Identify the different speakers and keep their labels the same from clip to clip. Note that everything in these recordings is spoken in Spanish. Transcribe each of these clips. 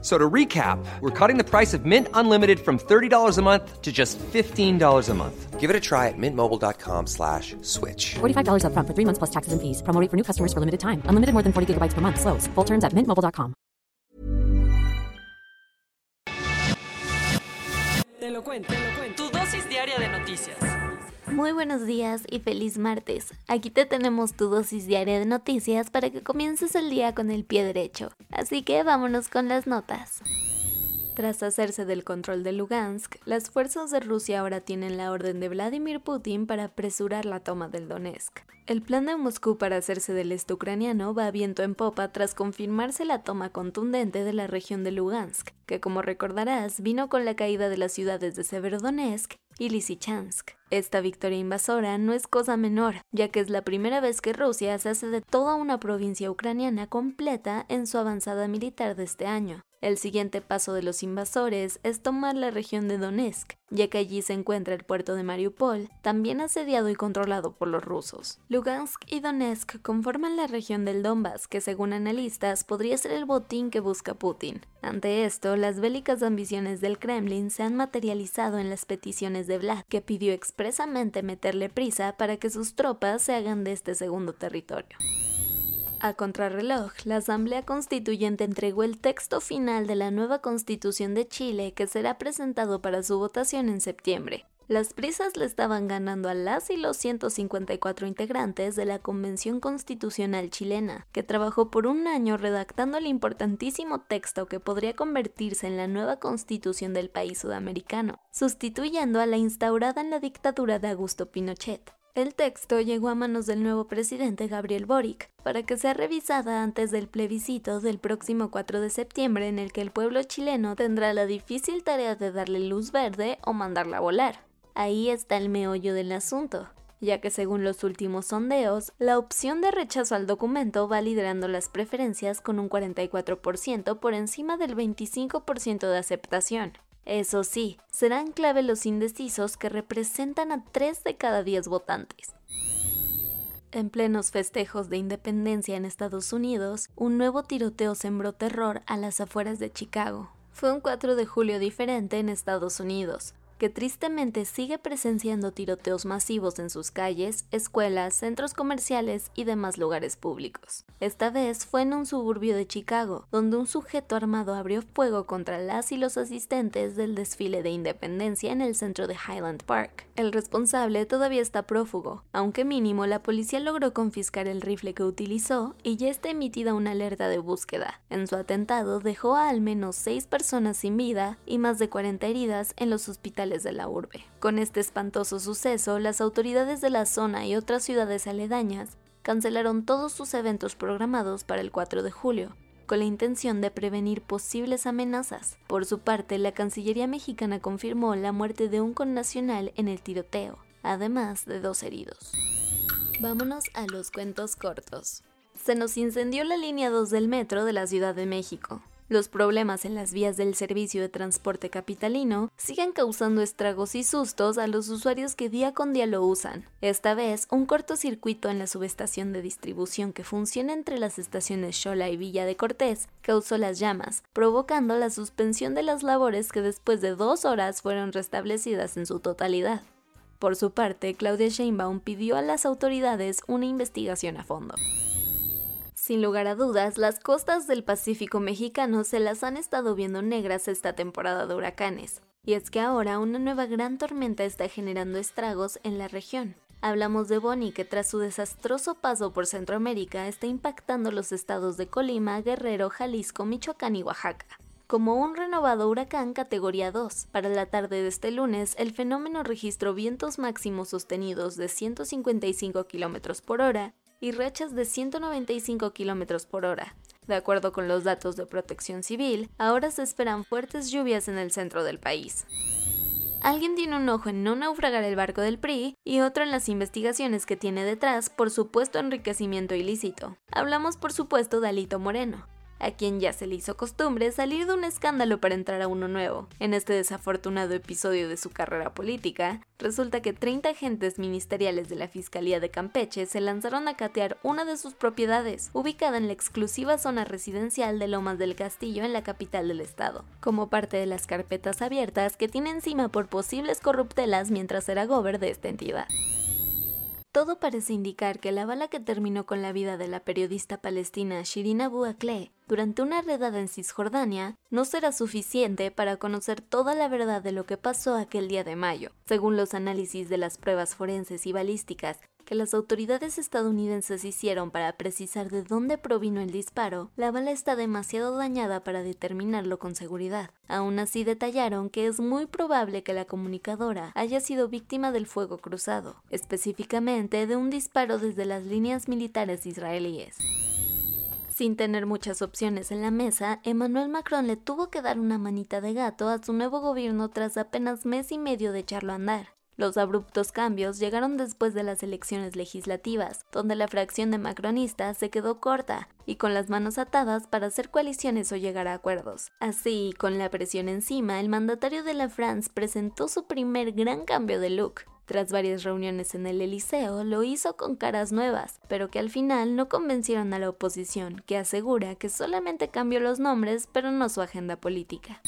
Speaker 1: So to recap, we're cutting the price of Mint Unlimited from $30 a month to just $15 a month.
Speaker 2: Give it a try at mintmobile.com slash switch.
Speaker 3: $45 upfront for three months plus taxes and fees. Promo rate for new customers for limited time. Unlimited more than 40 gigabytes per month. Slows. Full terms at mintmobile.com.
Speaker 4: Te lo cuento, te lo cuento. Tu dosis diaria de noticias.
Speaker 5: Muy buenos días y feliz martes. Aquí te tenemos tu dosis diaria de noticias para que comiences el día con el pie derecho. Así que vámonos con las notas. Tras hacerse del control de Lugansk, las fuerzas de Rusia ahora tienen la orden de Vladimir Putin para apresurar la toma del Donetsk. El plan de Moscú para hacerse del este ucraniano va viento en popa tras confirmarse la toma contundente de la región de Lugansk, que como recordarás vino con la caída de las ciudades de Severodonetsk y Lysychansk. Esta victoria invasora no es cosa menor, ya que es la primera vez que Rusia se hace de toda una provincia ucraniana completa en su avanzada militar de este año. El siguiente paso de los invasores es tomar la región de Donetsk, ya que allí se encuentra el puerto de Mariupol, también asediado y controlado por los rusos. Lugansk y Donetsk conforman la región del Donbass, que según analistas podría ser el botín que busca Putin. Ante esto, las bélicas ambiciones del Kremlin se han materializado en las peticiones de Vlad, que pidió expresamente meterle prisa para que sus tropas se hagan de este segundo territorio. A contrarreloj, la Asamblea Constituyente entregó el texto final de la nueva Constitución de Chile que será presentado para su votación en septiembre. Las prisas le estaban ganando a las y los 154 integrantes de la Convención Constitucional chilena, que trabajó por un año redactando el importantísimo texto que podría convertirse en la nueva constitución del país sudamericano, sustituyendo a la instaurada en la dictadura de Augusto Pinochet. El texto llegó a manos del nuevo presidente Gabriel Boric para que sea revisada antes del plebiscito del próximo 4 de septiembre en el que el pueblo chileno tendrá la difícil tarea de darle luz verde o mandarla a volar. Ahí está el meollo del asunto, ya que según los últimos sondeos, la opción de rechazo al documento va liderando las preferencias con un 44% por encima del 25% de aceptación. Eso sí, serán clave los indecisos que representan a 3 de cada 10 votantes. En plenos festejos de independencia en Estados Unidos, un nuevo tiroteo sembró terror a las afueras de Chicago. Fue un 4 de julio diferente en Estados Unidos, que tristemente sigue presenciando tiroteos masivos en sus calles, escuelas, centros comerciales y demás lugares públicos. Esta vez fue en un suburbio de Chicago, donde un sujeto armado abrió fuego contra las y los asistentes del desfile de independencia en el centro de Highland Park. El responsable todavía está prófugo, aunque mínimo la policía logró confiscar el rifle que utilizó y ya está emitida una alerta de búsqueda. En su atentado dejó a al menos seis personas sin vida y más de 40 heridas en los hospitales de la urbe. Con este espantoso suceso, las autoridades de la zona y otras ciudades aledañas cancelaron todos sus eventos programados para el 4 de julio, con la intención de prevenir posibles amenazas. Por su parte, la Cancillería mexicana confirmó la muerte de un connacional en el tiroteo, además de dos heridos. Vámonos a los cuentos cortos. Se nos incendió la línea 2 del metro de la Ciudad de México. Los problemas en las vías del servicio de transporte capitalino siguen causando estragos y sustos a los usuarios que día con día lo usan. Esta vez, un cortocircuito en la subestación de distribución que funciona entre las estaciones Xola y Villa de Cortés causó las llamas, provocando la suspensión de las labores que después de dos horas fueron restablecidas en su totalidad. Por su parte, Claudia Sheinbaum pidió a las autoridades una investigación a fondo. Sin lugar a dudas, las costas del Pacífico mexicano se las han estado viendo negras esta temporada de huracanes. Y es que ahora una nueva gran tormenta está generando estragos en la región. Hablamos de Bonnie que tras su desastroso paso por Centroamérica está impactando los estados de Colima, Guerrero, Jalisco, Michoacán y Oaxaca. Como un renovado huracán categoría 2, para la tarde de este lunes el fenómeno registró vientos máximos sostenidos de 155 km por hora y rachas de 195 km por hora. De acuerdo con los datos de protección civil, ahora se esperan fuertes lluvias en el centro del país. Alguien tiene un ojo en no naufragar el barco del PRI y otro en las investigaciones que tiene detrás por supuesto enriquecimiento ilícito. Hablamos por supuesto de Alito Moreno. A quien ya se le hizo costumbre salir de un escándalo para entrar a uno nuevo. En este desafortunado episodio de su carrera política, resulta que 30 agentes ministeriales de la Fiscalía de Campeche se lanzaron a catear una de sus propiedades, ubicada en la exclusiva zona residencial de Lomas del Castillo en la capital del estado, como parte de las carpetas abiertas que tiene encima por posibles corruptelas mientras era gober de esta entidad. Todo parece indicar que la bala que terminó con la vida de la periodista palestina Shirin Abu Akleh durante una redada en Cisjordania no será suficiente para conocer toda la verdad de lo que pasó aquel día de mayo. Según los análisis de las pruebas forenses y balísticas que las autoridades estadounidenses hicieron para precisar de dónde provino el disparo, la bala está demasiado dañada para determinarlo con seguridad. Aún así detallaron que es muy probable que la comunicadora haya sido víctima del fuego cruzado, específicamente de un disparo desde las líneas militares israelíes. Sin tener muchas opciones en la mesa, Emmanuel Macron le tuvo que dar una manita de gato a su nuevo gobierno tras apenas mes y medio de echarlo a andar. Los abruptos cambios llegaron después de las elecciones legislativas, donde la fracción de macronistas se quedó corta y con las manos atadas para hacer coaliciones o llegar a acuerdos. Así, con la presión encima, el mandatario de la France presentó su primer gran cambio de look. Tras varias reuniones en el Eliseo, lo hizo con caras nuevas, pero que al final no convencieron a la oposición, que asegura que solamente cambió los nombres, pero no su agenda política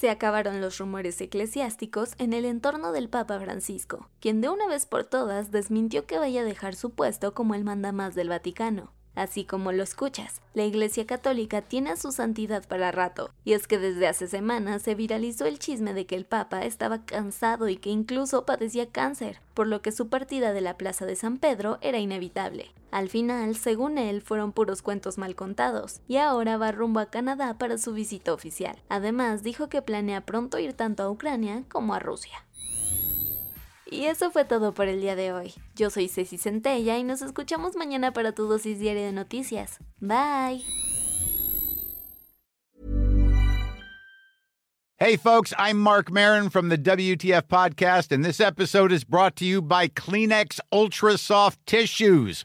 Speaker 5: se acabaron los rumores eclesiásticos en el entorno del Papa Francisco, quien de una vez por todas desmintió que vaya a dejar su puesto como el mandamás del Vaticano. Así como lo escuchas, la Iglesia Católica tiene a su santidad para rato, y es que desde hace semanas se viralizó el chisme de que el Papa estaba cansado y que incluso padecía cáncer, por lo que su partida de la Plaza de San Pedro era inevitable. Al final, según él, fueron puros cuentos mal contados, y ahora va rumbo a Canadá para su visita oficial. Además, dijo que planea pronto ir tanto a Ucrania como a Rusia. Y eso fue todo por el día de hoy. Yo soy Ceci Centella y nos escuchamos mañana para tu dosis diaria de noticias. Bye.
Speaker 6: Hey, folks, I'm Mark Marin from the WTF Podcast, and this episode is brought to you by Kleenex Ultra Soft Tissues